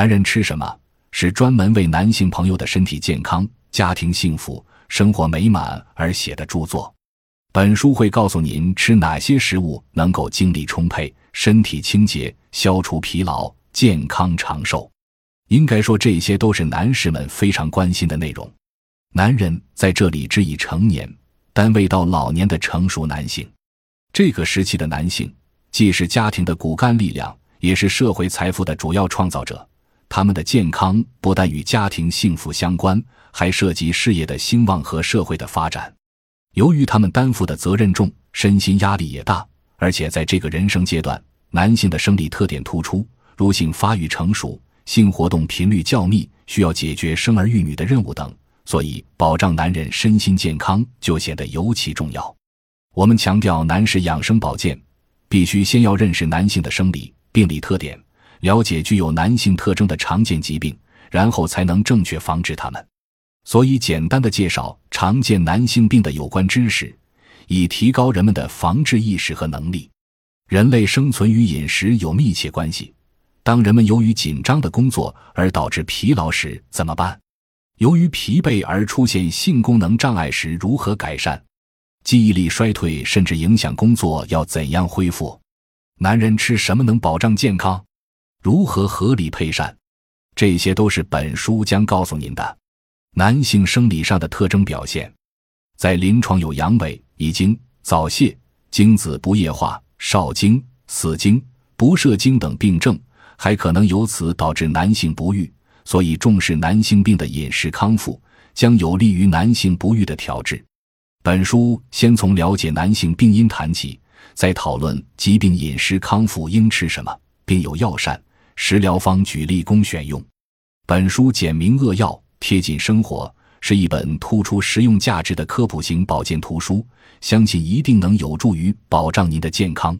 男人吃什么是专门为男性朋友的身体健康、家庭幸福、生活美满而写的著作。本书会告诉您吃哪些食物能够精力充沛、身体清洁、消除疲劳、健康长寿。应该说，这些都是男士们非常关心的内容。男人在这里指以成年但未到老年的成熟男性。这个时期的男性既是家庭的骨干力量，也是社会财富的主要创造者。他们的健康不但与家庭幸福相关，还涉及事业的兴旺和社会的发展。由于他们担负的责任重，身心压力也大，而且在这个人生阶段，男性的生理特点突出，如性发育成熟、性活动频率较密，需要解决生儿育女的任务等，所以保障男人身心健康就显得尤其重要。我们强调男士养生保健，必须先要认识男性的生理病理特点，了解具有男性特征的常见疾病，然后才能正确防治他们。所以，简单的介绍常见男性病的有关知识，以提高人们的防治意识和能力。人类生存与饮食有密切关系。当人们由于紧张的工作而导致疲劳时怎么办？由于疲惫而出现性功能障碍时如何改善？记忆力衰退甚至影响工作要怎样恢复？男人吃什么能保障健康？如何合理配膳？这些都是本书将告诉您的。男性生理上的特征表现，在临床有阳痿、遗精、早泄、精子不液化、少精、死精、不射精等病症，还可能由此导致男性不育。所以，重视男性病的饮食康复，将有利于男性不育的调治。本书先从了解男性病因谈起，再讨论疾病饮食康复应吃什么，并有药膳、食疗方举例供选用。本书简明扼要。贴近生活，是一本突出实用价值的科普型保健图书，相信一定能有助于保障您的健康。